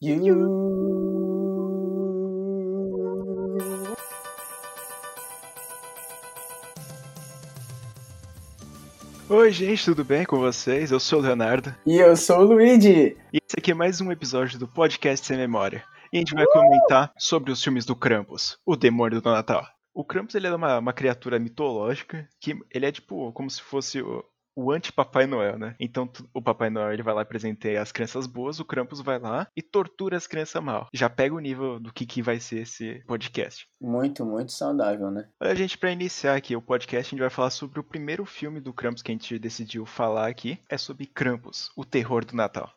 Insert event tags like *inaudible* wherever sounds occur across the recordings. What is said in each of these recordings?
You. Oi, gente, tudo bem com vocês? Eu sou o Leonardo E eu sou o Luigi. e esse aqui é mais um episódio do Podcast Sem Memória. E a gente vai comentar sobre os filmes do Krampus, o demônio do Natal. O Krampus ele é uma, uma criatura mitológica que ele é tipo como se fosse o, o anti-Papai Noel, né? Então o Papai Noel ele vai lá presenteia as crianças boas, o Krampus vai lá e tortura as crianças mal. Já pega o nível do que, que vai ser esse podcast. Muito, muito saudável, né? Olha, gente, pra iniciar aqui o podcast, a gente vai falar sobre o primeiro filme do Krampus que a gente decidiu falar aqui. É sobre Krampus, o terror do Natal.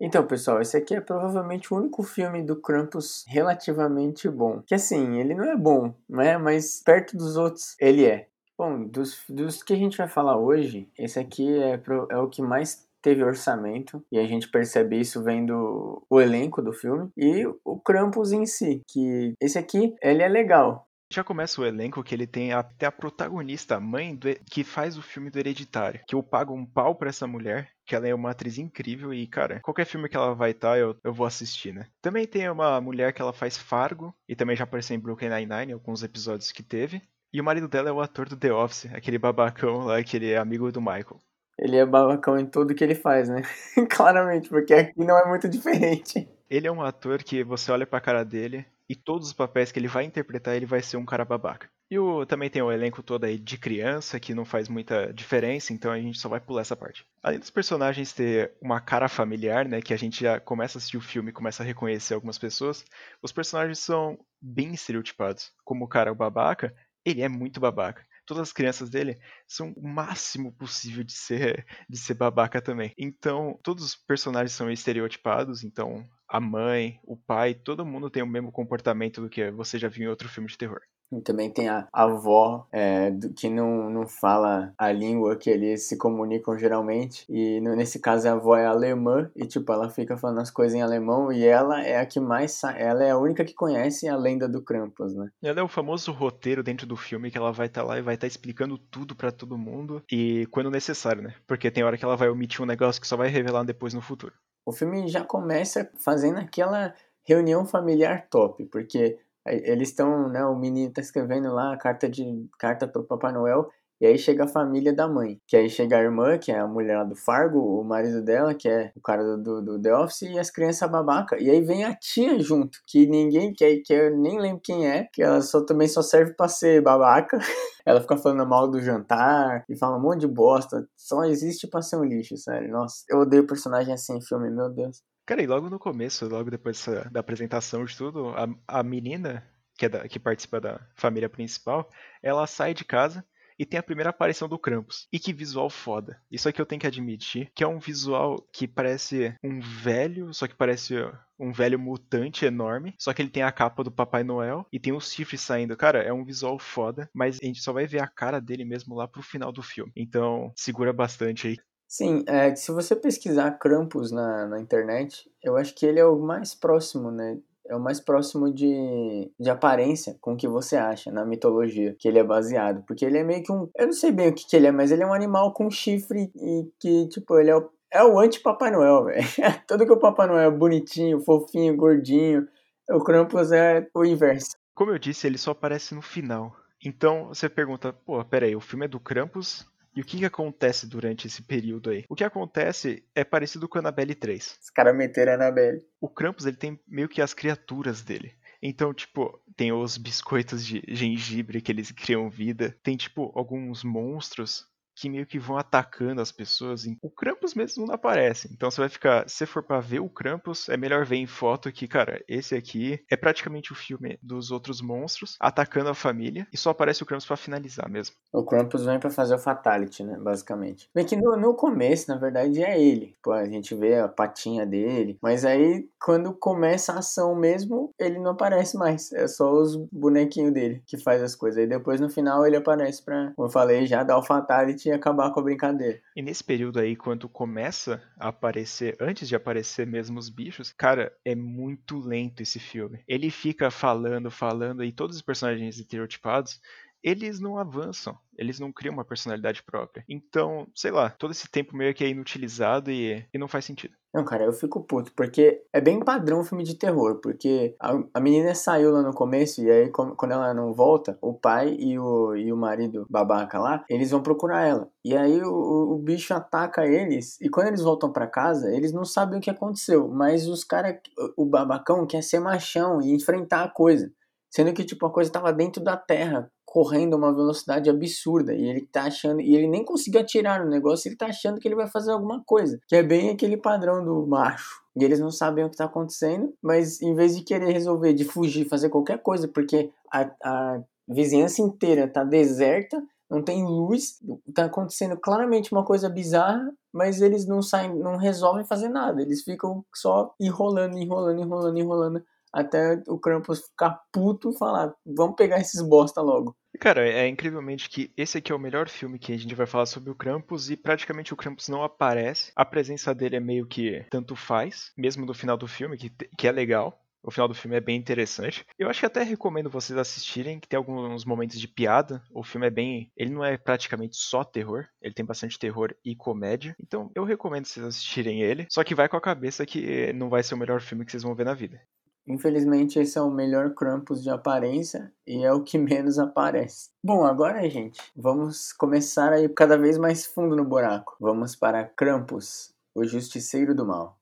Então, pessoal, esse aqui é provavelmente o único filme do Krampus relativamente bom. Que assim, ele não é bom, né? Mas perto dos outros, ele é. Bom, dos, dos que a gente vai falar hoje, esse aqui é, pro- é o que mais teve orçamento. E a gente percebe isso vendo o elenco do filme. E o Krampus em si, que esse aqui, ele é legal. Já começa o elenco que ele tem até a protagonista, a mãe do, que faz o filme do Hereditário. Que eu pago um pau pra essa mulher, que ela é uma atriz incrível e, cara, qualquer filme que ela vai estar, eu, eu vou assistir, né? Também tem uma mulher que ela faz Fargo, e também já apareceu em Brooklyn Nine-Nine, alguns episódios que teve. E o marido dela é o ator do The Office, aquele babacão lá, que ele é amigo do Michael. Ele é babacão em tudo que ele faz, né? *laughs* Claramente, porque aqui não é muito diferente. Ele é um ator que você olha pra cara dele e todos os papéis que ele vai interpretar, ele vai ser um cara babaca. E o, também tem o elenco todo aí de criança, que não faz muita diferença, então a gente só vai pular essa parte. Além dos personagens ter uma cara familiar, né, que a gente já começa a assistir o filme e começa a reconhecer algumas pessoas, os personagens são bem estereotipados. Como o cara é o babaca, ele é muito babaca. Todas as crianças dele são o máximo possível de ser, de ser babaca também. Então, todos os personagens são estereotipados, então a mãe, o pai, todo mundo tem o mesmo comportamento do que você já viu em outro filme de terror. E também tem a avó, é, do- que não, não fala a língua que eles se comunicam geralmente. E no- nesse caso a avó é alemã e, tipo, ela fica falando as coisas em alemão e ela é a que mais... Ela é a única que conhece a lenda do Krampus, né? E ela é o famoso roteiro dentro do filme que ela vai estar lá e vai estar explicando tudo pra todo mundo e quando necessário, né? Porque tem hora que ela vai omitir um negócio que só vai revelar depois no futuro. O filme já começa fazendo aquela reunião familiar top, porque aí eles estão, né, o menino tá escrevendo lá a carta de carta pro Papai Noel, e aí chega a família da mãe, que aí chega a irmã, que é a mulher lá do Fargo, o marido dela, que é o cara do, do, The Office, e as crianças babaca, e aí vem a tia junto, que ninguém quer, que eu nem lembro quem é, que ela só também só serve pra ser babaca, *laughs* ela fica falando mal do jantar e fala um monte de bosta. Só existe pra ser um lixo, sério. Nossa, eu odeio personagem assim em filme, meu Deus. Cara, e logo no começo, logo depois da apresentação de tudo, a, a menina que, é da- que participa da família principal, ela sai de casa e tem a primeira aparição do Krampus. E que visual foda. Isso aqui eu tenho que admitir, que é um visual que parece um velho, só que parece um velho mutante enorme, só que ele tem a capa do Papai Noel e tem os chifres saindo. Cara, é um visual foda, mas a gente só vai ver a cara dele mesmo lá pro final do filme. Então, segura bastante aí. Sim, é, se você pesquisar Krampus na, na internet, eu acho que ele é o mais próximo, né? É o mais próximo de, de aparência com o que você acha na mitologia que ele é baseado. Porque ele é meio que um. Eu não sei bem o que, que ele é, mas ele é um animal com chifre e que, tipo, ele é o, é o anti-Papai Noel, *laughs* velho. Tudo que o Papai Noel é bonitinho, fofinho, gordinho. O Krampus é o inverso. Como eu disse, ele só aparece no final. Então você pergunta, pô, peraí, o filme é do Krampus? E o que, que acontece durante esse período aí? O que acontece é parecido com Annabelle 3. Os caras meteram a Annabelle. O Krampus ele tem meio que as criaturas dele. Então, tipo, tem os biscoitos de gengibre que eles criam vida. Tem, tipo, alguns monstros que meio que vão atacando as pessoas. O Krampus mesmo não aparece. Então você vai ficar, se for pra ver o Krampus, é melhor ver em foto que, cara, esse aqui é praticamente o filme dos outros monstros atacando a família e só aparece o Krampus pra finalizar mesmo. O Krampus vem pra fazer o Fatality, né? Basicamente. Bem que no, no começo, na verdade, é ele. Pô, a gente vê a patinha dele. Mas aí, quando começa a ação mesmo, ele não aparece mais. É só os bonequinhos dele que faz as coisas. Aí depois, no final, ele aparece pra, como eu falei, já dar o Fatality ia acabar com a brincadeira. E nesse período aí, quando começa a aparecer, antes de aparecer mesmo os bichos, cara, é muito lento esse filme. Ele fica falando, falando, e todos os personagens estereotipados, eles não avançam, eles não criam uma personalidade própria. Então, sei lá, todo esse tempo meio que é inutilizado e, e não faz sentido. Não, cara, eu fico puto, porque é bem padrão filme de terror, porque a, a menina saiu lá no começo e aí quando ela não volta, o pai e o, e o marido babaca lá, eles vão procurar ela. E aí o, o bicho ataca eles e quando eles voltam para casa, eles não sabem o que aconteceu, mas os caras, o babacão quer ser machão e enfrentar a coisa. Sendo que, tipo, a coisa tava dentro da terra, correndo a uma velocidade absurda. E ele tá achando. E ele nem conseguiu atirar no negócio, ele tá achando que ele vai fazer alguma coisa. Que é bem aquele padrão do macho. E eles não sabem o que tá acontecendo, mas em vez de querer resolver, de fugir, fazer qualquer coisa, porque a, a vizinhança inteira tá deserta, não tem luz, tá acontecendo claramente uma coisa bizarra, mas eles não saem, não resolvem fazer nada. Eles ficam só enrolando, enrolando, enrolando, enrolando até o Krampus ficar puto e falar, vamos pegar esses bosta logo. Cara, é incrivelmente que esse aqui é o melhor filme que a gente vai falar sobre o Krampus e praticamente o Krampus não aparece. A presença dele é meio que tanto faz, mesmo no final do filme, que, que é legal. O final do filme é bem interessante. Eu acho que até recomendo vocês assistirem, que tem alguns momentos de piada. O filme é bem. Ele não é praticamente só terror, ele tem bastante terror e comédia. Então eu recomendo vocês assistirem ele. Só que vai com a cabeça que não vai ser o melhor filme que vocês vão ver na vida. Infelizmente, esse é o melhor Krampus de aparência e é o que *laughs* menos aparece. Bom, agora, gente, vamos começar a ir cada vez mais fundo no buraco. Vamos para Krampus, o Justiceiro do Mal.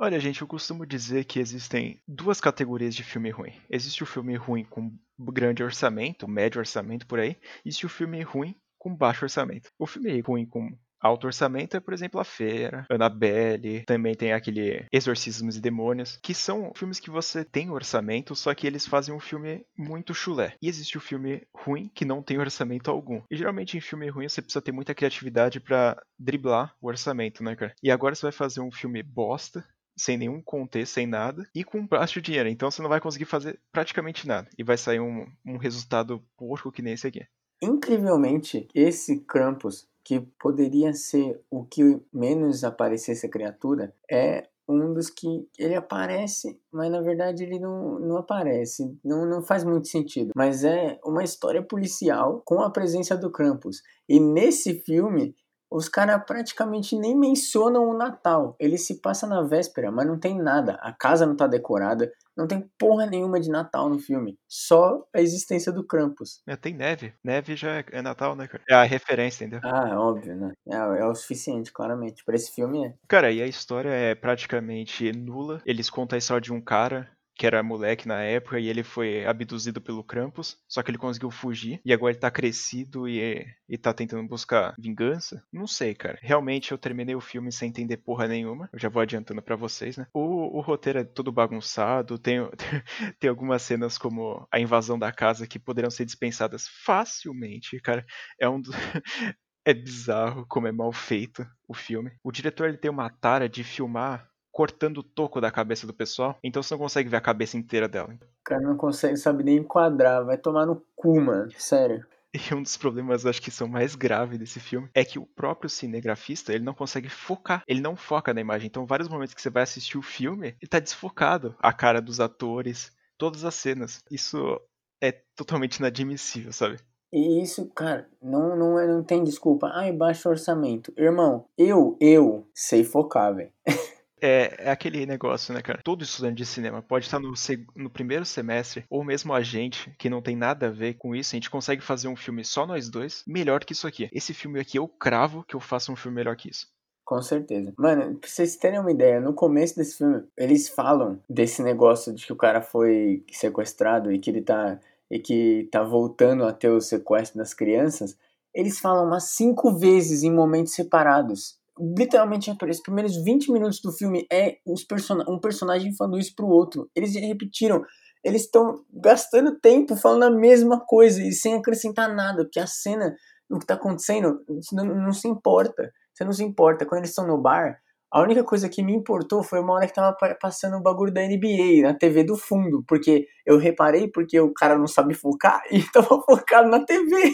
Olha, gente, eu costumo dizer que existem duas categorias de filme ruim. Existe o filme ruim com grande orçamento, médio orçamento por aí, e existe o filme ruim com baixo orçamento. O filme ruim com alto orçamento é, por exemplo, A Fera, Annabelle, também tem aquele Exorcismos e Demônios, que são filmes que você tem orçamento, só que eles fazem um filme muito chulé. E existe o filme ruim que não tem orçamento algum. E geralmente em filme ruim você precisa ter muita criatividade para driblar o orçamento, né, cara? E agora você vai fazer um filme bosta, sem nenhum contexto, sem nada, e com baixo dinheiro. Então você não vai conseguir fazer praticamente nada. E vai sair um, um resultado porco que nem esse aqui. Incrivelmente, esse Krampus que poderia ser o que menos aparecesse a criatura, é um dos que ele aparece, mas na verdade ele não, não aparece, não, não faz muito sentido. Mas é uma história policial com a presença do Krampus. E nesse filme os caras praticamente nem mencionam o Natal. Ele se passa na véspera, mas não tem nada. A casa não tá decorada, não tem porra nenhuma de Natal no filme. Só a existência do Krampus. É, tem neve. Neve já é, é Natal, né, cara? É a referência, entendeu? Ah, óbvio, né? É, é o suficiente, claramente. Para esse filme é. Cara, e a história é praticamente nula. Eles contam a história de um cara que era moleque na época, e ele foi abduzido pelo Krampus, só que ele conseguiu fugir, e agora ele tá crescido e, e tá tentando buscar vingança? Não sei, cara. Realmente eu terminei o filme sem entender porra nenhuma, eu já vou adiantando para vocês, né? O, o roteiro é todo bagunçado, tem, *laughs* tem algumas cenas como a invasão da casa que poderiam ser dispensadas facilmente, cara. É um dos... *laughs* É bizarro como é mal feito o filme. O diretor ele tem uma tara de filmar cortando o toco da cabeça do pessoal, então você não consegue ver a cabeça inteira dela. O cara não consegue, sabe nem enquadrar, vai tomar no cu, mano, sério. E um dos problemas, acho que são mais graves desse filme, é que o próprio cinegrafista, ele não consegue focar, ele não foca na imagem. Então, vários momentos que você vai assistir o filme, ele tá desfocado. A cara dos atores, todas as cenas. Isso é totalmente inadmissível, sabe? E isso, cara, não, não, é, não tem desculpa. Ai, baixo orçamento. Irmão, eu, eu sei focar, velho. *laughs* É, é, aquele negócio, né, cara? Todo estudante de cinema pode estar no, no, primeiro semestre, ou mesmo a gente, que não tem nada a ver com isso, a gente consegue fazer um filme só nós dois, melhor que isso aqui. Esse filme aqui eu cravo que eu faço um filme melhor que isso. Com certeza. Mano, pra vocês terem uma ideia, no começo desse filme, eles falam desse negócio de que o cara foi sequestrado e que ele tá. e que tá voltando a ter o sequestro das crianças. Eles falam umas cinco vezes em momentos separados literalmente os primeiros 20 minutos do filme é person um personagem falando isso pro outro. Eles repetiram. Eles estão gastando tempo falando a mesma coisa e sem acrescentar nada, porque a cena, o que tá acontecendo, não, não se importa. Você não se importa. Quando eles estão no bar, A única coisa que me importou foi uma hora que tava passando o bagulho da NBA na TV do fundo, porque eu reparei porque o cara não sabe focar *laughs* e tava focado na TV.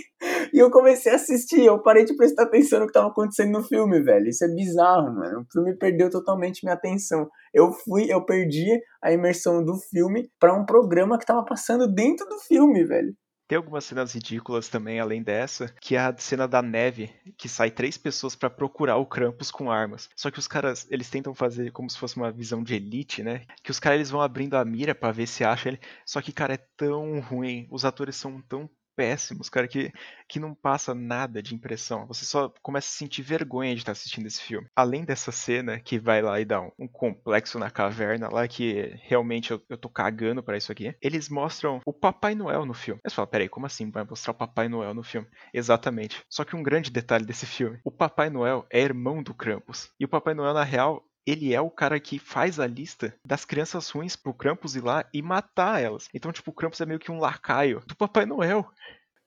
E eu comecei a assistir, eu parei de prestar atenção no que tava acontecendo no filme, velho. Isso é bizarro, mano. O filme perdeu totalmente minha atenção. Eu fui, eu perdi a imersão do filme para um programa que tava passando dentro do filme, velho. Tem algumas cenas ridículas também, além dessa, que é a cena da neve, que sai três pessoas para procurar o Krampus com armas. Só que os caras, eles tentam fazer como se fosse uma visão de elite, né? Que os caras eles vão abrindo a mira para ver se acha ele. Só que, cara, é tão ruim. Os atores são tão péssimos, cara, que, que não passa nada de impressão. Você só começa a sentir vergonha de estar assistindo esse filme. Além dessa cena que vai lá e dá um, um complexo na caverna lá, que realmente eu, eu tô cagando para isso aqui, eles mostram o Papai Noel no filme. Aí você fala, peraí, como assim vai mostrar o Papai Noel no filme? Exatamente. Só que um grande detalhe desse filme: o Papai Noel é irmão do Krampus. E o Papai Noel, na real, ele é o cara que faz a lista das crianças ruins pro Krampus ir lá e matar elas. Então, tipo, o Krampus é meio que um lacaio do Papai Noel.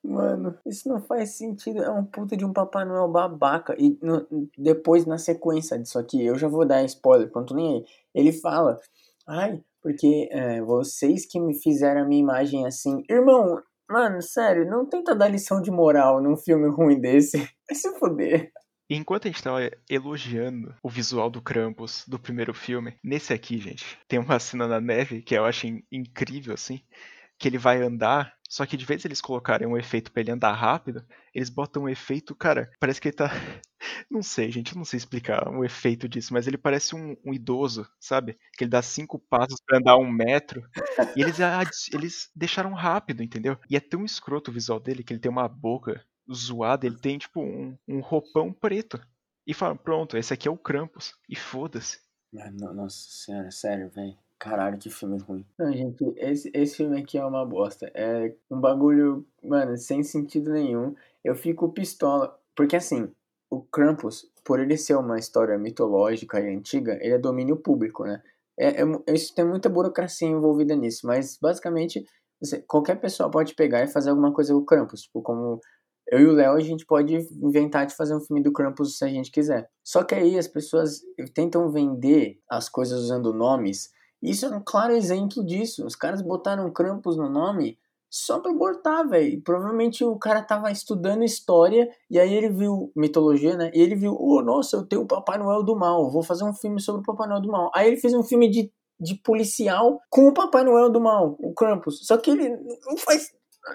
Mano, isso não faz sentido. É um puta de um Papai Noel babaca. E no, depois, na sequência disso aqui, eu já vou dar spoiler, quanto nem aí. Ele fala: Ai, porque é, vocês que me fizeram a minha imagem assim. Irmão, mano, sério, não tenta dar lição de moral num filme ruim desse. *laughs* Vai se foder. E enquanto a gente tava elogiando o visual do Krampus do primeiro filme, nesse aqui, gente, tem uma cena na neve que eu acho incrível, assim, que ele vai andar, só que de vez eles colocarem um efeito pra ele andar rápido, eles botam um efeito, cara, parece que ele tá. *laughs* Não sei, gente, eu não sei explicar o efeito disso, mas ele parece um, um idoso, sabe? Que ele dá cinco passos para andar um metro. E eles, eles deixaram rápido, entendeu? E é tão escroto o visual dele que ele tem uma boca zoado, ele tem tipo um, um roupão preto. E fala, pronto, esse aqui é o Krampus. E foda-se. Nossa senhora, sério, velho. Caralho, que filme ruim. Não, gente, esse, esse filme aqui é uma bosta. É um bagulho, mano, sem sentido nenhum. Eu fico pistola. Porque assim, o Krampus, por ele ser uma história mitológica e antiga, ele é domínio público, né? É, é, isso tem muita burocracia envolvida nisso, mas basicamente você, qualquer pessoa pode pegar e fazer alguma coisa com o Krampus, tipo, como eu e o Léo, a gente pode inventar de fazer um filme do Krampus se a gente quiser. Só que aí as pessoas tentam vender as coisas usando nomes. Isso é um claro exemplo disso. Os caras botaram Krampus no nome só pra botar, velho. Provavelmente o cara tava estudando história e aí ele viu mitologia, né? E ele viu, oh, nossa, eu tenho o Papai Noel do Mal, vou fazer um filme sobre o Papai Noel do Mal. Aí ele fez um filme de, de policial com o Papai Noel do Mal, o Krampus. Só que ele não faz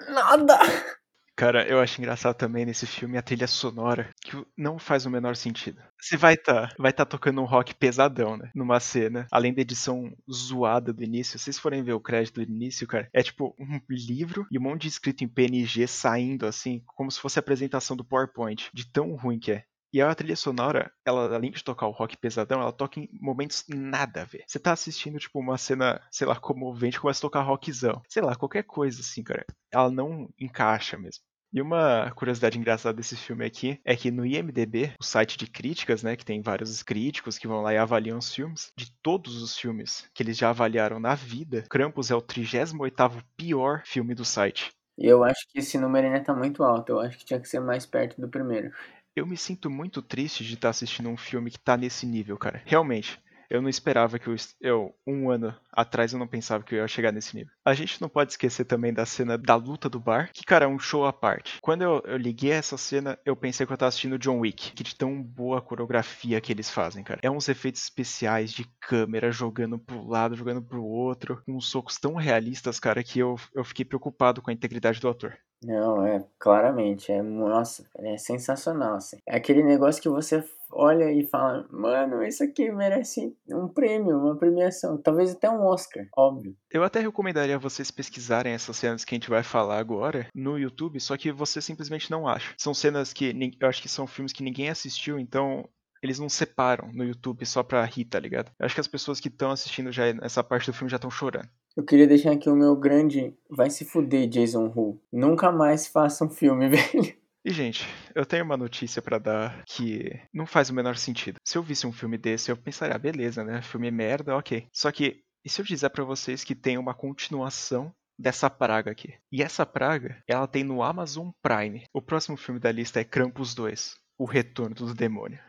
nada. *laughs* Cara, eu acho engraçado também nesse filme a trilha sonora, que não faz o menor sentido. Você vai tá, vai tá tocando um rock pesadão, né? Numa cena. Além da edição zoada do início. Se vocês forem ver o crédito do início, cara, é tipo um livro e um monte de escrito em PNG saindo, assim, como se fosse a apresentação do PowerPoint. De tão ruim que é. E a trilha sonora, ela, além de tocar o rock pesadão, ela toca em momentos nada a ver. Você tá assistindo, tipo, uma cena, sei lá, comovente, começa a tocar rockzão. Sei lá, qualquer coisa assim, cara. Ela não encaixa mesmo. E uma curiosidade engraçada desse filme aqui é que no IMDB, o site de críticas, né, que tem vários críticos que vão lá e avaliam os filmes, de todos os filmes que eles já avaliaram na vida, Krampus é o 38º pior filme do site. E eu acho que esse número ainda tá muito alto, eu acho que tinha que ser mais perto do primeiro. Eu me sinto muito triste de estar assistindo um filme que tá nesse nível, cara. Realmente eu não esperava que eu, eu, um ano atrás, eu não pensava que eu ia chegar nesse nível. A gente não pode esquecer também da cena da luta do bar, que, cara, é um show à parte. Quando eu, eu liguei essa cena, eu pensei que eu tava assistindo John Wick, que de tão boa coreografia que eles fazem, cara. É uns efeitos especiais de câmera jogando pro lado, jogando pro outro, com uns socos tão realistas, cara, que eu, eu fiquei preocupado com a integridade do ator. Não, é, claramente, é, nossa, é sensacional, assim. É aquele negócio que você olha e fala, mano, isso aqui merece um prêmio, uma premiação, talvez até um Oscar, óbvio. Eu até recomendaria vocês pesquisarem essas cenas que a gente vai falar agora no YouTube, só que você simplesmente não acha. São cenas que eu acho que são filmes que ninguém assistiu, então eles não separam no YouTube só pra rir, tá ligado? Eu acho que as pessoas que estão assistindo já essa parte do filme já estão chorando. Eu queria deixar aqui o meu grande. Vai se fuder, Jason Hu. Nunca mais faça um filme, *laughs* velho. E, gente, eu tenho uma notícia para dar que não faz o menor sentido. Se eu visse um filme desse, eu pensaria, ah, beleza, né? Filme merda, ok. Só que, e se eu disser para vocês que tem uma continuação dessa praga aqui? E essa praga, ela tem no Amazon Prime. O próximo filme da lista é Krampus 2, O Retorno do Demônio.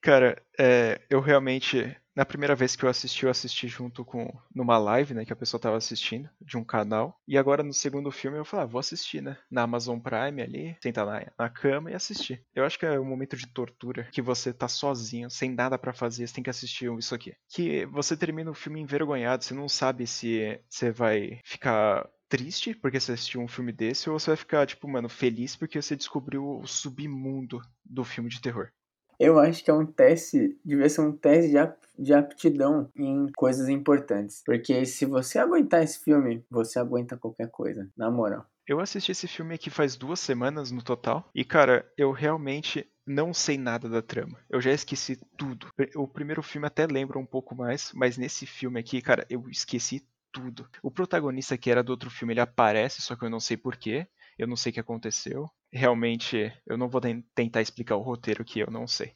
Cara, é, eu realmente na primeira vez que eu assisti, eu assisti junto com numa live, né, que a pessoa tava assistindo de um canal. E agora no segundo filme eu falei, ah, vou assistir, né, na Amazon Prime ali, sentar na, na cama e assistir. Eu acho que é um momento de tortura que você tá sozinho, sem nada para fazer, você tem que assistir isso aqui. Que você termina o filme envergonhado, você não sabe se você vai ficar triste porque você assistiu um filme desse ou você vai ficar, tipo, mano, feliz porque você descobriu o submundo do filme de terror. Eu acho que é um teste, devia ser um teste de, de aptidão em coisas importantes. Porque se você aguentar esse filme, você aguenta qualquer coisa, na moral. Eu assisti esse filme aqui faz duas semanas no total. E, cara, eu realmente não sei nada da trama. Eu já esqueci tudo. O primeiro filme até lembra um pouco mais, mas nesse filme aqui, cara, eu esqueci tudo. O protagonista que era do outro filme, ele aparece, só que eu não sei porquê. Eu não sei o que aconteceu. Realmente, eu não vou tentar explicar o roteiro que eu não sei.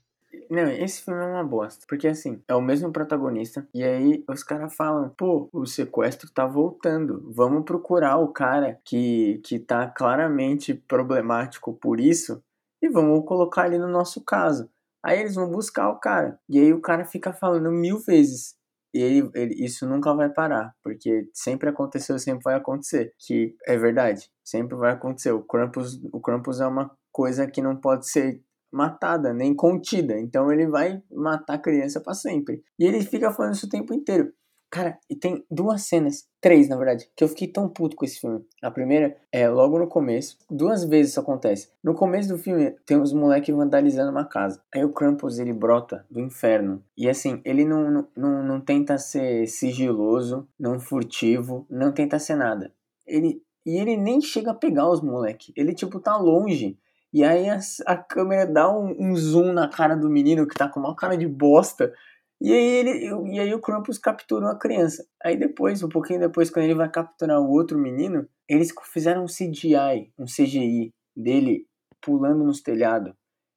Não, esse filme é uma bosta. Porque assim, é o mesmo protagonista. E aí os caras falam: pô, o sequestro tá voltando. Vamos procurar o cara que, que tá claramente problemático por isso. E vamos colocar ele no nosso caso. Aí eles vão buscar o cara. E aí o cara fica falando mil vezes. E ele, ele, isso nunca vai parar, porque sempre aconteceu, sempre vai acontecer. Que é verdade, sempre vai acontecer. O Krampus, o Krampus é uma coisa que não pode ser matada, nem contida. Então ele vai matar a criança para sempre. E ele fica falando isso o tempo inteiro. Cara, e tem duas cenas, três na verdade, que eu fiquei tão puto com esse filme. A primeira é logo no começo, duas vezes isso acontece. No começo do filme tem os moleques vandalizando uma casa. Aí o Krampus ele brota do inferno. E assim, ele não, não, não, não tenta ser sigiloso, não furtivo, não tenta ser nada. Ele, e ele nem chega a pegar os moleques. Ele tipo tá longe. E aí a, a câmera dá um, um, zoom na cara do menino que tá com uma cara de bosta. E aí, ele, e aí o Krampus capturou a criança. Aí depois, um pouquinho depois, quando ele vai capturar o outro menino, eles fizeram um CGI, um CGI dele pulando nos telhados.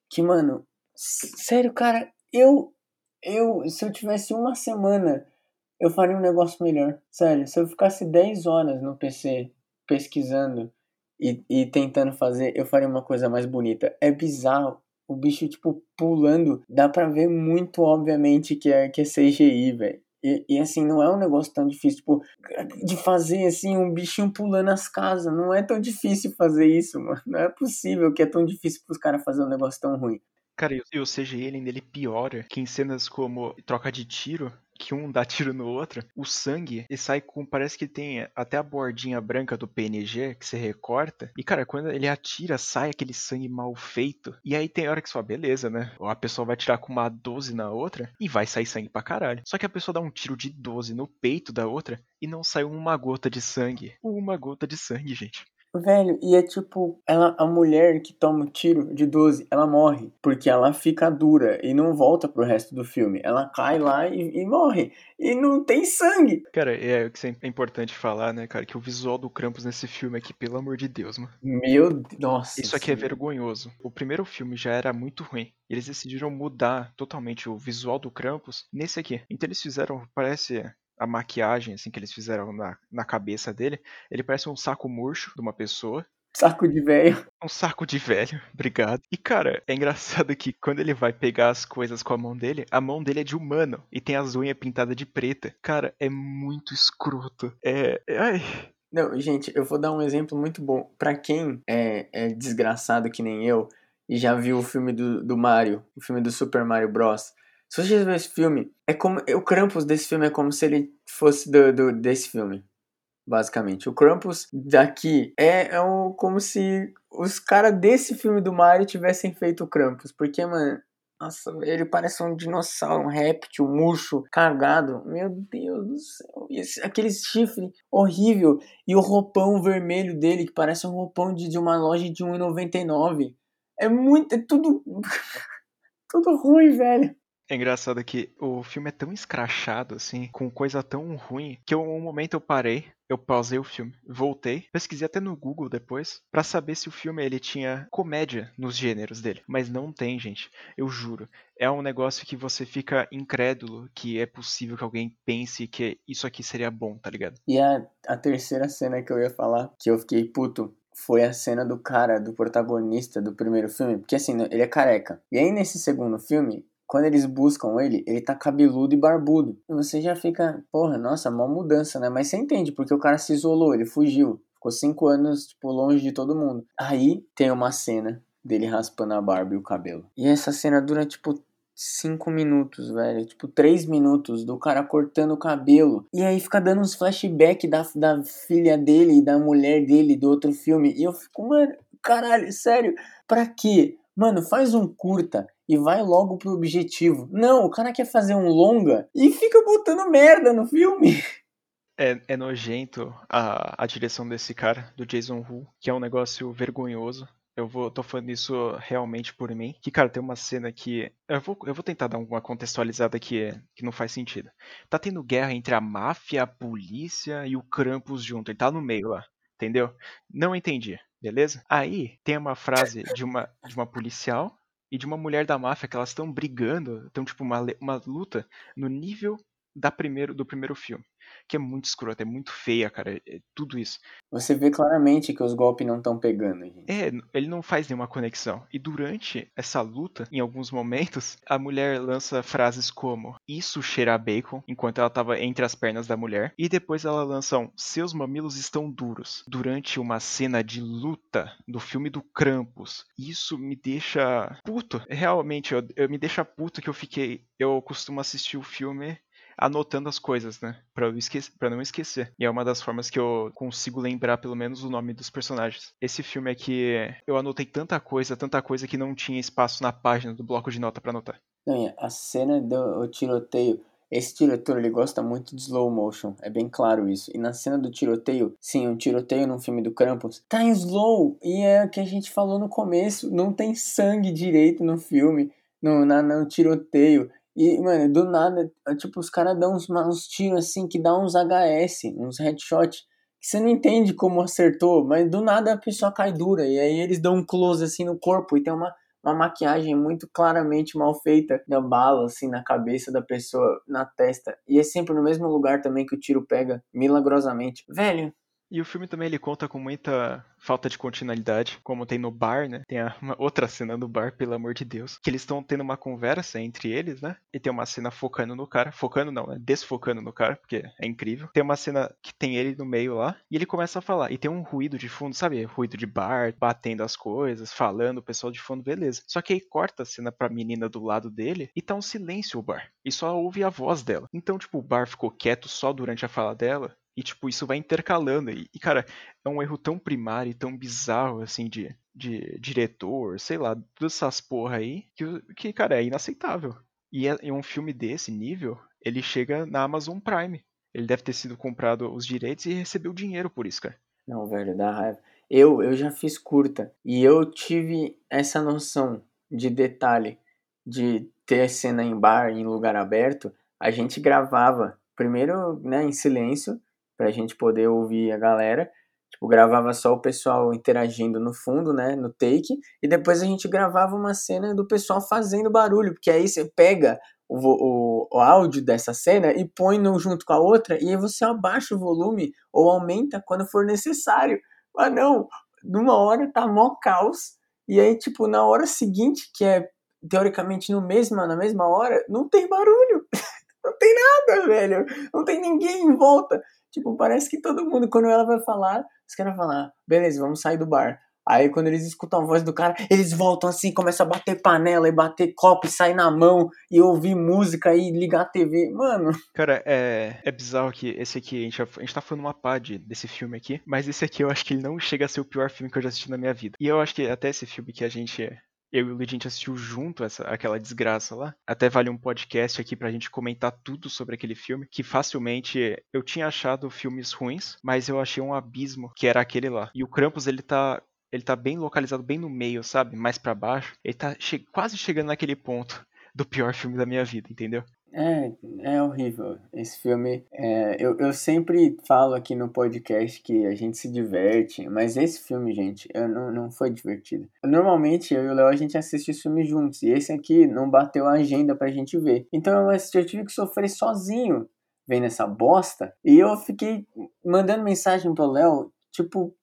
Que, mano, sério, cara, eu, eu, se eu tivesse uma semana, eu faria um negócio melhor. Sério, se eu ficasse 10 horas no PC pesquisando e, e tentando fazer, eu faria uma coisa mais bonita. É bizarro. O bicho, tipo, pulando. Dá pra ver muito, obviamente, que é, que é CGI, velho. E, e, assim, não é um negócio tão difícil, tipo, de fazer assim, um bichinho pulando as casas. Não é tão difícil fazer isso, mano. Não é possível que é tão difícil pros caras fazer um negócio tão ruim. Cara, e o CGI ele, ele piora que em cenas como troca de tiro, que um dá tiro no outro, o sangue ele sai com. Parece que tem até a bordinha branca do PNG que você recorta. E, cara, quando ele atira, sai aquele sangue mal feito. E aí tem hora que só, beleza, né? Ou a pessoa vai tirar com uma 12 na outra e vai sair sangue pra caralho. Só que a pessoa dá um tiro de 12 no peito da outra e não sai uma gota de sangue. Uma gota de sangue, gente. Velho, e é tipo, ela, a mulher que toma o tiro de 12, ela morre. Porque ela fica dura e não volta pro resto do filme. Ela cai lá e, e morre. E não tem sangue. Cara, é o que é importante falar, né, cara? Que o visual do Krampus nesse filme aqui, pelo amor de Deus, mano. Meu Deus. Nossa. Isso aqui é vergonhoso. O primeiro filme já era muito ruim. Eles decidiram mudar totalmente o visual do Krampus nesse aqui. Então eles fizeram, parece a maquiagem assim que eles fizeram na, na cabeça dele, ele parece um saco murcho de uma pessoa. Saco de velho. Um saco de velho, *laughs* obrigado. E cara, é engraçado que quando ele vai pegar as coisas com a mão dele, a mão dele é de humano e tem as unhas pintadas de preta. Cara, é muito escroto. É. ai. Não, gente, eu vou dar um exemplo muito bom. Para quem é, é desgraçado que nem eu e já viu o filme do, do Mario, o filme do Super Mario Bros. Se você ver esse filme, é como. O Krampus desse filme é como se ele fosse do, do desse filme. Basicamente. O Krampus daqui é, é um, como se os caras desse filme do Mario tivessem feito o Krampus. Porque, mano, nossa, ele parece um dinossauro, um réptil, um murcho, cagado. Meu Deus do céu. Esse, aquele chifre horrível. E o roupão vermelho dele, que parece um roupão de, de uma loja de 1,99. É muito. É tudo. *laughs* tudo ruim, velho. É engraçado que o filme é tão escrachado, assim, com coisa tão ruim, que eu, um momento eu parei, eu pausei o filme, voltei, pesquisei até no Google depois, para saber se o filme ele tinha comédia nos gêneros dele. Mas não tem, gente. Eu juro. É um negócio que você fica incrédulo que é possível que alguém pense que isso aqui seria bom, tá ligado? E a, a terceira cena que eu ia falar, que eu fiquei puto, foi a cena do cara, do protagonista do primeiro filme. Porque assim, ele é careca. E aí nesse segundo filme, quando eles buscam ele, ele tá cabeludo e barbudo. E você já fica, porra, nossa, mó mudança, né? Mas você entende, porque o cara se isolou, ele fugiu. Ficou cinco anos, tipo, longe de todo mundo. Aí tem uma cena dele raspando a barba e o cabelo. E essa cena dura, tipo, cinco minutos, velho. Tipo, três minutos do cara cortando o cabelo. E aí fica dando uns flashback da, da filha dele e da mulher dele do outro filme. E eu fico, mano, caralho, sério, pra quê? Mano, faz um curta e vai logo pro objetivo. Não, o cara quer fazer um longa e fica botando merda no filme. *laughs* É, é nojento a, a direção desse cara, do Jason Wu, que é um negócio vergonhoso. Eu vou, tô falando isso realmente por mim. Que, cara, tem uma cena que. Eu vou, eu vou tentar dar uma contextualizada que, que não faz sentido. Tá tendo guerra entre a máfia, a polícia e o Krampus junto. Ele tá no meio lá. Entendeu? Não entendi, beleza? Aí tem uma frase de uma, de uma policial e de uma mulher da máfia que elas estão brigando. Então, tipo, uma, uma luta no nível da primeiro, do primeiro filme que é muito escrota, é muito feia, cara. É tudo isso. Você vê claramente que os golpes não estão pegando, gente. É, ele não faz nenhuma conexão. E durante essa luta, em alguns momentos, a mulher lança frases como isso cheira a bacon, enquanto ela tava entre as pernas da mulher. E depois ela lança um seus mamilos estão duros. Durante uma cena de luta do filme do Krampus. Isso me deixa puto. Realmente, eu, eu me deixa puto que eu fiquei. Eu costumo assistir o filme anotando as coisas, né? Pra, eu esquecer, pra não esquecer. E é uma das formas que eu consigo lembrar pelo menos o nome dos personagens. Esse filme aqui, eu anotei tanta coisa, tanta coisa que não tinha espaço na página do bloco de nota para anotar. A cena do tiroteio. Esse diretor ele gosta muito de slow motion, é bem claro isso. E na cena do tiroteio, sim, um tiroteio num filme do Krampus, tá em slow. E é o que a gente falou no começo, não tem sangue direito no filme, no, na, no tiroteio. E, mano, do nada, é, tipo, os caras dão uns, uns tiros assim que dá uns HS, uns headshot, que você não entende como acertou, mas do nada a pessoa cai dura. E aí eles dão um close assim no corpo e tem uma, uma maquiagem muito claramente mal feita da bala, assim, na cabeça da pessoa, na testa. E é sempre no mesmo lugar também que o tiro pega, milagrosamente. Velho, e o filme também ele conta com muita falta de continuidade, como tem no bar, né? Tem uma outra cena no bar, pelo amor de Deus, que eles estão tendo uma conversa entre eles, né? E tem uma cena focando no cara, focando não, né? Desfocando no cara, porque é incrível. Tem uma cena que tem ele no meio lá e ele começa a falar e tem um ruído de fundo, sabe? Ruído de bar, batendo as coisas, falando, o pessoal de fundo, beleza. Só que aí corta a cena pra menina do lado dele e tá um silêncio o bar. E só ouve a voz dela. Então, tipo, o bar ficou quieto só durante a fala dela e, tipo, isso vai intercalando. E, e, cara, é um erro tão primário e tão bizarro, assim, de, de diretor, sei lá, todas essas porra aí, que, que cara, é inaceitável. E é, um filme desse nível, ele chega na Amazon Prime. Ele deve ter sido comprado os direitos e recebeu dinheiro por isso, cara. Não, velho, dá raiva. Eu, eu já fiz curta e eu tive essa noção de detalhe de ter cena em bar, em lugar aberto. A gente gravava primeiro né, em silêncio pra gente poder ouvir a galera. Tipo, gravava só o pessoal interagindo no fundo, né, no take, e depois a gente gravava uma cena do pessoal fazendo barulho, porque aí você pega o, o, o áudio dessa cena e põe no, junto com a outra, e aí você abaixa o volume ou aumenta quando for necessário. Mas não, numa hora tá mó caos, e aí, tipo, na hora seguinte, que é teoricamente no mesmo, na mesma hora, não tem barulho. *laughs* não tem nada, velho. Não tem ninguém em volta. Tipo, parece que todo mundo, quando ela vai falar, os caras falar, ah, beleza, vamos sair do bar. Aí quando eles escutam a voz do cara, eles voltam assim, começam a bater panela e bater copo e sair na mão e ouvir música e ligar a TV. Mano. Cara, é, é bizarro que esse aqui, a gente, a gente tá falando uma pá de, desse filme aqui, mas esse aqui eu acho que ele não chega a ser o pior filme que eu já assisti na minha vida. E eu acho que até esse filme que a gente eu e o Luigi assistiu junto essa, aquela desgraça lá. Até vale um podcast aqui pra gente comentar tudo sobre aquele filme, que facilmente eu tinha achado filmes ruins, mas eu achei um abismo que era aquele lá. E o Krampus, ele tá ele tá bem localizado bem no meio, sabe? Mais para baixo. Ele tá che quase chegando naquele ponto do pior filme da minha vida, entendeu? É, é horrível. Esse filme. É, eu, eu sempre falo aqui no podcast que a gente se diverte, mas esse filme, gente, eu, não, não foi divertido. Normalmente eu e o Léo a gente assiste os filmes juntos, e esse aqui não bateu a agenda pra gente ver. Então eu, eu tive que sofrer sozinho vendo essa bosta, e eu fiquei mandando mensagem pro Léo, tipo,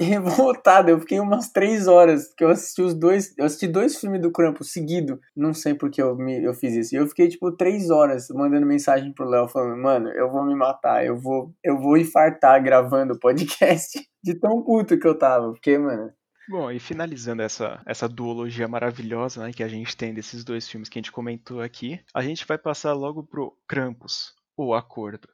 revoltado. Eu fiquei umas três horas que eu assisti os dois. Eu assisti dois filmes do Krampus seguido. Não sei porque eu, me, eu fiz isso. E eu fiquei, tipo, três horas mandando mensagem pro Léo falando, mano, eu vou me matar, eu vou, eu vou infartar gravando o podcast. *laughs* De tão puto que eu tava. Porque, mano, Bom, e finalizando essa, essa duologia maravilhosa né, que a gente tem desses dois filmes que a gente comentou aqui, a gente vai passar logo pro Krampus, o Acordo.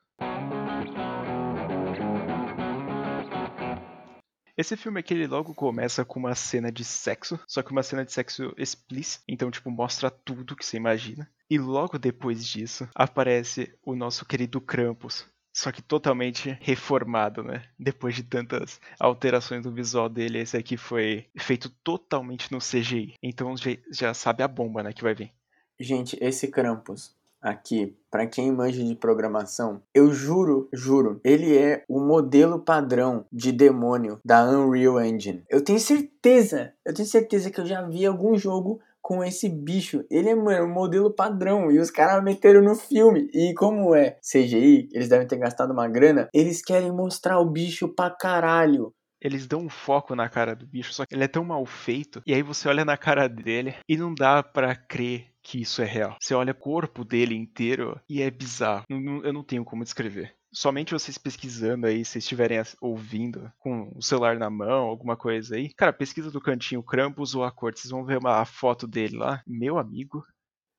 Esse filme aqui ele logo começa com uma cena de sexo, só que uma cena de sexo explícita, então tipo mostra tudo que você imagina. E logo depois disso aparece o nosso querido Krampus, só que totalmente reformado, né? Depois de tantas alterações do visual dele, esse aqui foi feito totalmente no CGI. Então já sabe a bomba, né, que vai vir. Gente, esse Krampus aqui, para quem manja de programação, eu juro, juro, ele é o modelo padrão de demônio da Unreal Engine. Eu tenho certeza, eu tenho certeza que eu já vi algum jogo com esse bicho. Ele é, mano, um modelo padrão. E os caras meteram no filme. E como é CGI, eles devem ter gastado uma grana. Eles querem mostrar o bicho pra caralho. Eles dão um foco na cara do bicho, só que ele é tão mal feito. E aí você olha na cara dele e não dá para crer que isso é real. Você olha o corpo dele inteiro e é bizarro. Eu não tenho como descrever somente vocês pesquisando aí, se estiverem ouvindo com o celular na mão, alguma coisa aí, cara, pesquisa do cantinho Krampus ou a corte, vocês vão ver uma foto dele lá, meu amigo.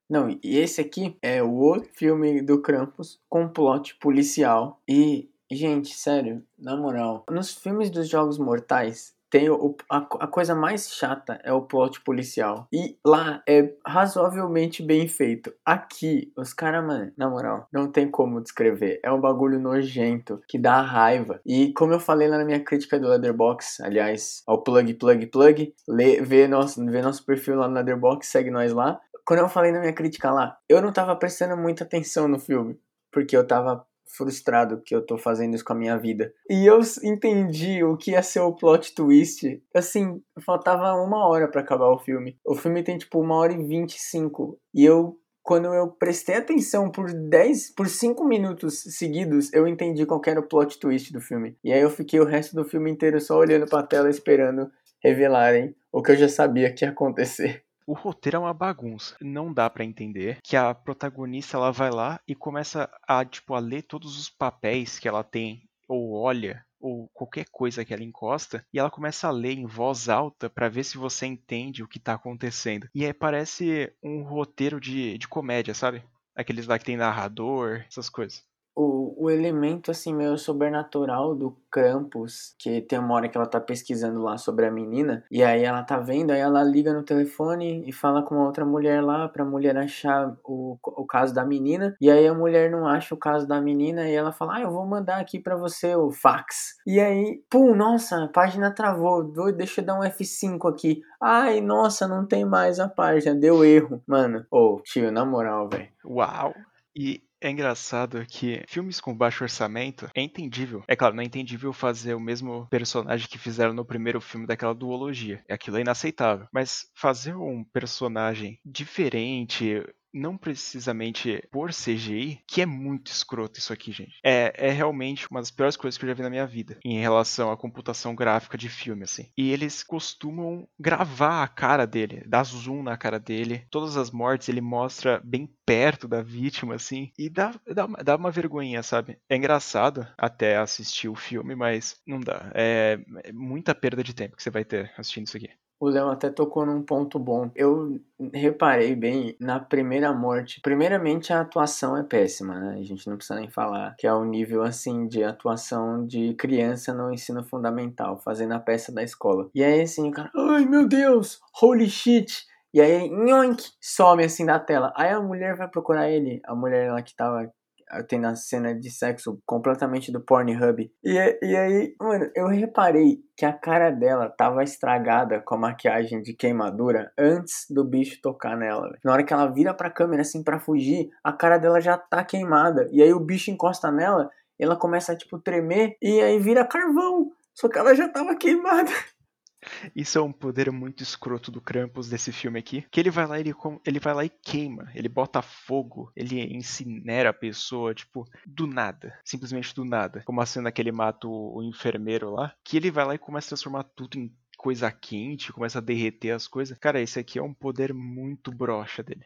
Não, e esse aqui é o outro filme do Krampus com plot policial e Gente, sério, na moral, nos filmes dos Jogos Mortais, tem o, a, a, coisa mais chata é o plot policial. E lá é razoavelmente bem feito. Aqui, os caras, mano, na moral, não tem como descrever. É um bagulho nojento que dá raiva. E como eu falei lá na minha crítica do Leatherbox, aliás, ao plug, plug, plug, lê, vê, nosso, vê nosso perfil lá no Leatherbox, segue nós lá. Quando eu falei na minha crítica lá, eu não tava prestando muita atenção no filme. Porque eu tava frustrado que eu tô fazendo isso com a minha vida. E eu entendi o que ia ser o plot twist. Assim, faltava uma hora para acabar o filme. O filme tem tipo uma hora e vinte e cinco. E eu, quando eu prestei atenção por 10, por 5 minutos seguidos, eu entendi qual era o plot twist do filme. E aí eu fiquei o resto do filme inteiro só olhando pra tela esperando revelarem o que eu já sabia que ia acontecer. O roteiro é uma bagunça. Não dá para entender que a protagonista ela vai lá e começa a tipo a ler todos os papéis que ela tem ou olha ou qualquer coisa que ela encosta e ela começa a ler em voz alta para ver se você entende o que tá acontecendo. E aí parece um roteiro de, de comédia, sabe? Aqueles lá que tem narrador, essas coisas o, o elemento assim meio sobrenatural do Krampus, que tem uma hora que ela tá pesquisando lá sobre a menina, e aí ela tá vendo, aí ela liga no telefone e fala com outra mulher lá pra mulher achar o, o caso da menina, e aí a mulher não acha o caso da menina e ela fala: "Ah, eu vou mandar aqui para você o fax". E aí, pum, nossa, a página travou. Deixa eu dar um F5 aqui. Ai, nossa, não tem mais a página, deu erro. Mano, ô, oh, tio, na moral, velho. Uau. E é engraçado que filmes com baixo orçamento é entendível. É claro, não é entendível fazer o mesmo personagem que fizeram no primeiro filme daquela duologia. Aquilo é inaceitável. Mas fazer um personagem diferente, não precisamente por CGI, que é muito escroto isso aqui, gente. É, é realmente uma das piores coisas que eu já vi na minha vida em relação à computação gráfica de filme, assim. E eles costumam gravar a cara dele, dar zoom na cara dele. Todas as mortes ele mostra bem perto da vítima, assim. E dá, dá, dá uma vergonhinha, sabe? É engraçado até assistir o filme, mas não dá. É, é muita perda de tempo que você vai ter assistindo isso aqui. O Léo até tocou num ponto bom. Eu reparei bem na primeira morte. Primeiramente, a atuação é péssima, né? A gente não precisa nem falar que é o nível assim de atuação de criança no ensino fundamental, fazendo a peça da escola. E aí, assim, o cara, ai meu Deus, holy shit. E aí, nhoink, some assim da tela. Aí a mulher vai procurar ele, a mulher lá que tava tem a cena de sexo completamente do Pornhub. E, e aí, mano, eu reparei que a cara dela tava estragada com a maquiagem de queimadura antes do bicho tocar nela. Na hora que ela vira pra câmera assim para fugir, a cara dela já tá queimada. E aí o bicho encosta nela, ela começa a tipo tremer e aí vira carvão. Só que ela já tava queimada. *laughs* Isso é um poder muito escroto do Krampus desse filme aqui. Que ele vai lá ele, ele vai lá e queima. Ele bota fogo. Ele incinera a pessoa, tipo, do nada. Simplesmente do nada. Como a cena que ele mata o, o enfermeiro lá. Que ele vai lá e começa a transformar tudo em coisa quente, começa a derreter as coisas. Cara, esse aqui é um poder muito broxa dele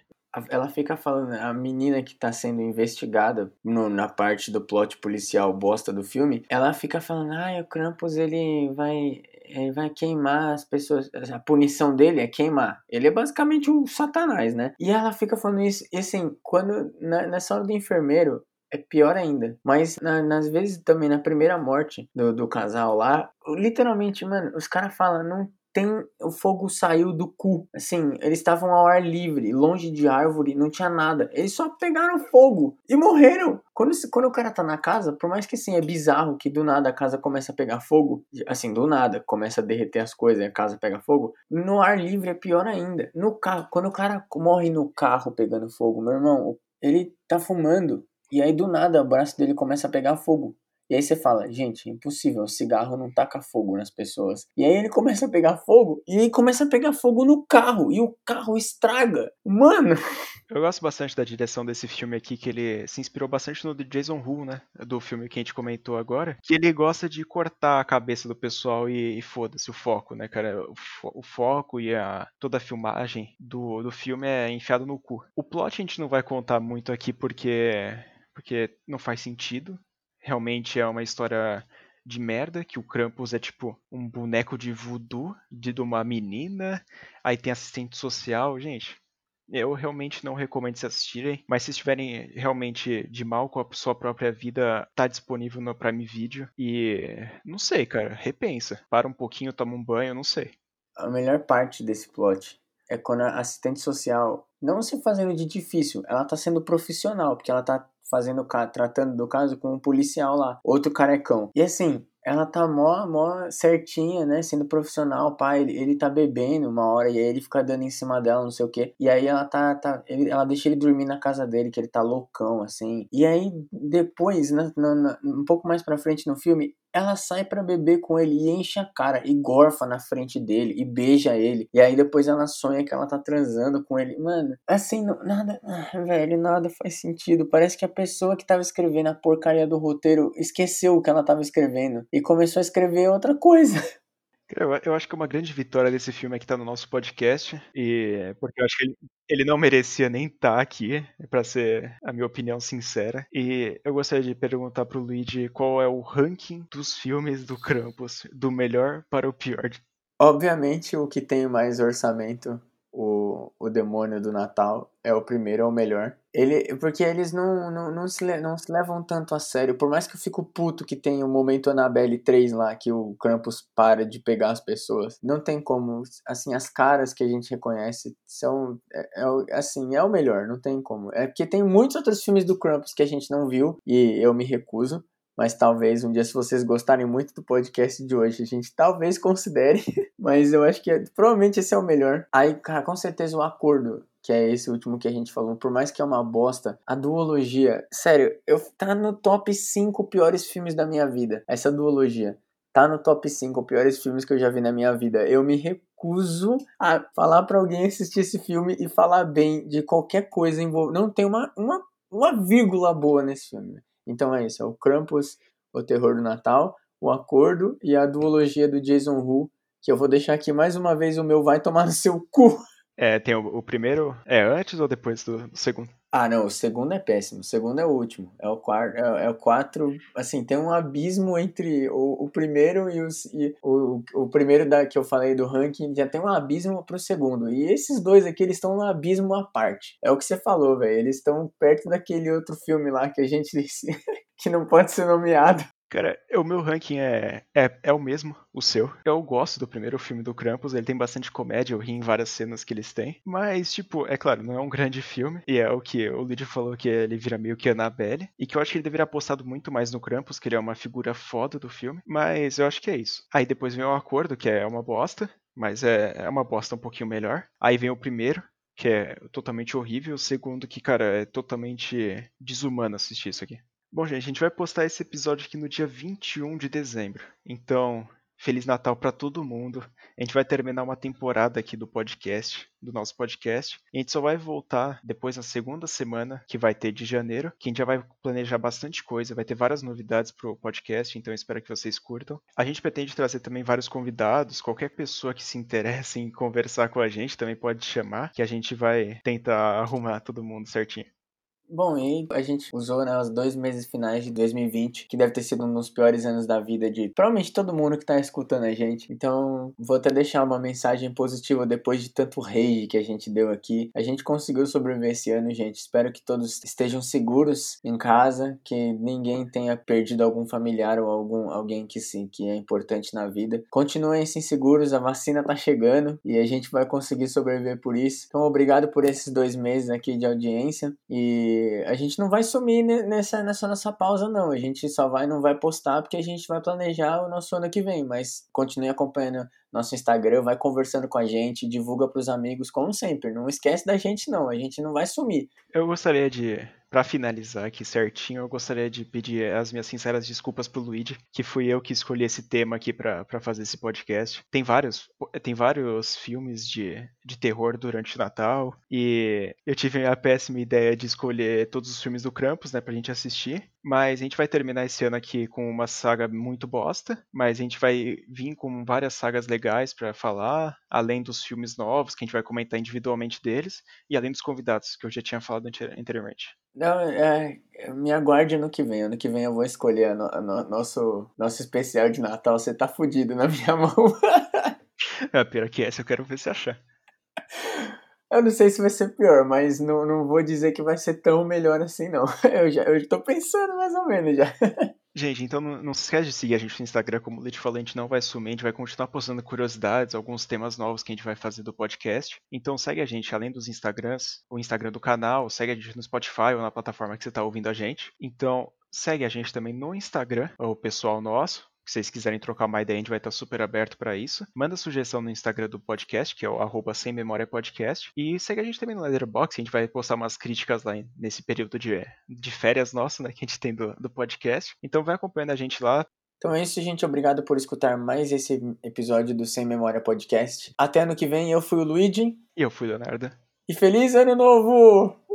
ela fica falando, a menina que tá sendo investigada no, na parte do plot policial bosta do filme, ela fica falando, ah, o Krampus ele vai ele vai queimar as pessoas. A punição dele é queimar. Ele é basicamente o satanás, né? E ela fica falando isso. E assim, quando na, nessa hora do enfermeiro, é pior ainda. Mas na, nas vezes também, na primeira morte do, do casal lá, literalmente, mano, os caras falam, não tem o fogo saiu do cu. Assim, eles estavam ao ar livre, longe de árvore, não tinha nada. Eles só pegaram fogo e morreram. Quando, quando o cara tá na casa, por mais que assim é bizarro que do nada a casa começa a pegar fogo, assim, do nada começa a derreter as coisas e a casa pega fogo, no ar livre é pior ainda. No carro, quando o cara morre no carro pegando fogo, meu irmão, ele tá fumando e aí do nada o braço dele começa a pegar fogo. E aí você fala, gente, impossível, o cigarro não taca fogo nas pessoas. E aí ele começa a pegar fogo, e aí começa a pegar fogo no carro, e o carro estraga. Mano! *laughs* Eu gosto bastante da direção desse filme aqui, que ele se inspirou bastante no Jason Hu, né? Do filme que a gente comentou agora. Que ele gosta de cortar a cabeça do pessoal e, e foda-se o foco, né, cara? O, fo o, foco e a, toda a filmagem do, do filme é enfiado no cu. O plot a gente não vai contar muito aqui porque porque não faz sentido realmente é uma história de merda, que o Krampus é tipo um boneco de voodoo de uma menina, aí tem assistente social, gente. Eu realmente não recomendo se assistirem, mas se estiverem realmente de mal com a sua própria vida, tá disponível no Prime Video. E não sei, cara, repensa. Para um pouquinho, toma um banho, não sei. A melhor parte desse plot é quando a assistente social, não se fazendo de difícil, ela tá sendo profissional, porque ela tá fazendo tratando do caso com um policial lá, outro carecão. E assim, ela tá mó, mó certinha, né? Sendo profissional, pai. Ele, ele tá bebendo uma hora e aí ele fica dando em cima dela, não sei o que. E aí ela tá. tá ele, ela deixa ele dormir na casa dele, que ele tá loucão, assim. E aí, depois, na, um pouco mais pra frente no filme, ela sai para beber com ele e enche a cara e gorfa na frente dele e beija ele. E aí depois ela sonha que ela tá transando com ele. Mano, assim, não, nada, ah, velho, nada faz sentido. Parece que a pessoa que tava escrevendo a porcaria do roteiro esqueceu o que ela tava escrevendo e começou a escrever outra coisa. *laughs* Eu, acho que uma grande vitória desse filme é que tá no nosso podcast, e porque eu acho que ele, ele não merecia nem estar tá aqui, para ser a minha opinião sincera. E eu gostaria de perguntar pro Luigi qual é o ranking dos filmes do Krampus, do melhor para o pior. Obviamente, o que tem mais orçamento o, o demônio do Natal é o primeiro, é o melhor. Ele, porque eles não, não, não, se, não se levam tanto a sério. Por mais que eu fico puto que tem o momento Annabelle 3 lá, que o Krampus para de pegar as pessoas. Não tem como. Assim, as caras que a gente reconhece são. É, é, assim, é o melhor, não tem como. É porque tem muitos outros filmes do Krampus que a gente não viu e eu me recuso mas talvez um dia, se vocês gostarem muito do podcast de hoje, a gente talvez considere, *laughs* mas eu acho que é, provavelmente esse é o melhor. Aí, cara, com certeza o acordo que é esse último que a gente falou, por mais que é uma bosta, a duologia, sério, eu tá no top 5 piores filmes da minha vida. Essa duologia tá no top 5 piores filmes que eu já vi na minha vida. Eu me recuso a falar para alguém assistir esse filme e falar bem de qualquer coisa envolvendo. Não tem uma, uma, uma vírgula boa nesse filme. Então é isso, é o Krampus, o terror do Natal, o acordo e a duologia do Jason Hu, que eu vou deixar aqui mais uma vez o meu vai tomar no seu cu. É, tem o, o primeiro. É antes ou depois do, do, segundo? Ah, não, o segundo é péssimo. O segundo é o último. É o quarto. É, é o quatro. Assim, tem um abismo entre o, o primeiro e, os, e o, o primeiro da, que eu falei do ranking. Já tem um abismo pro segundo. E esses dois aqui, eles estão no abismo à parte. É o que você falou, velho. Eles estão perto daquele outro filme lá que a gente *laughs* disse que não pode ser nomeado. Cara, o meu ranking é, é, é o mesmo, o seu. Eu gosto do primeiro filme do Krampus, ele tem bastante comédia, eu ri em várias cenas que eles têm. Mas, tipo, é claro, não é um grande filme. E é o que o Lid falou que ele vira meio que Annabelle. E que eu acho que ele deveria apostado muito mais no Krampus, que ele é uma figura foda do filme. Mas eu acho que é isso. Aí depois vem o Acordo, que é uma bosta. Mas é, é uma bosta um pouquinho melhor. Aí vem o primeiro, que é totalmente horrível. O segundo, que, cara, é totalmente desumano assistir isso aqui. Bom, gente, a gente vai postar esse episódio aqui no dia 21 de dezembro. Então, Feliz Natal para todo mundo. A gente vai terminar uma temporada aqui do podcast, do nosso podcast. A gente só vai voltar depois na segunda semana, que vai ter de janeiro, que a gente já vai planejar bastante coisa, vai ter várias novidades pro podcast, então espero que vocês curtam. A gente pretende trazer também vários convidados, qualquer pessoa que se interesse em conversar com a gente também pode chamar, que a gente vai tentar arrumar todo mundo certinho. Bom, e a gente usou né, os dois meses finais de 2020, que deve ter sido um dos piores anos da vida de provavelmente todo mundo que tá escutando a gente. Então, vou até deixar uma mensagem positiva depois de tanto rage que a gente deu aqui. A gente conseguiu sobreviver esse ano, gente. Espero que todos estejam seguros em casa, que ninguém tenha perdido algum familiar ou algum alguém que sim, que é importante na vida. Continuem assim seguros, a vacina tá chegando e a gente vai conseguir sobreviver por isso. Então, obrigado por esses dois meses aqui de audiência a gente não vai sumir nessa, nessa nossa pausa, não. A gente só vai não vai postar porque a gente vai planejar o nosso ano que vem. Mas continue acompanhando nosso Instagram, vai conversando com a gente, divulga para os amigos, como sempre. Não esquece da gente, não. A gente não vai sumir. Eu gostaria de para finalizar aqui certinho, eu gostaria de pedir as minhas sinceras desculpas pro Luigi, que fui eu que escolhi esse tema aqui para fazer esse podcast. Tem vários, tem vários filmes de, de terror durante o Natal, e eu tive a péssima ideia de escolher todos os filmes do Krampus, né, pra gente assistir. Mas a gente vai terminar esse ano aqui com uma saga muito bosta, mas a gente vai vir com várias sagas legais para falar, além dos filmes novos que a gente vai comentar individualmente deles, e além dos convidados que eu já tinha falado anteriormente. Não, é, me aguarde ano que vem. Ano que vem eu vou escolher no, no, nosso, nosso especial de Natal. Você tá fudido na minha *laughs* mão. é, *laughs* pior que essa eu quero ver se achar. *laughs* Eu não sei se vai ser pior, mas não, não vou dizer que vai ser tão melhor assim, não. *laughs* Eu já eu tô pensando mais ou menos já. Gente, então não, não se esquece de seguir a gente no Instagram, como o Leite falou, a gente não vai sumir, a gente vai continuar postando curiosidades, alguns temas novos que a gente vai fazer do podcast. Então segue a gente, além dos Instagrams, o Instagram do canal, segue a gente no Spotify ou na plataforma que você está ouvindo a gente. Então segue a gente também no Instagram, o pessoal nosso, se vocês quiserem trocar uma ideia, a gente vai estar super aberto para isso. Manda sugestão no Instagram do podcast, que é o arroba sem memória podcast. E segue a gente também no Letterboxd, a gente vai postar umas críticas lá nesse período de, de férias nosso, né, que a gente tem do, do podcast. Então vai acompanhando a gente lá. Então é isso, gente. Obrigado por escutar mais esse episódio do Sem Memória Podcast. Até ano que vem, eu fui o Luigi. E eu fui o Leonardo. E feliz ano novo!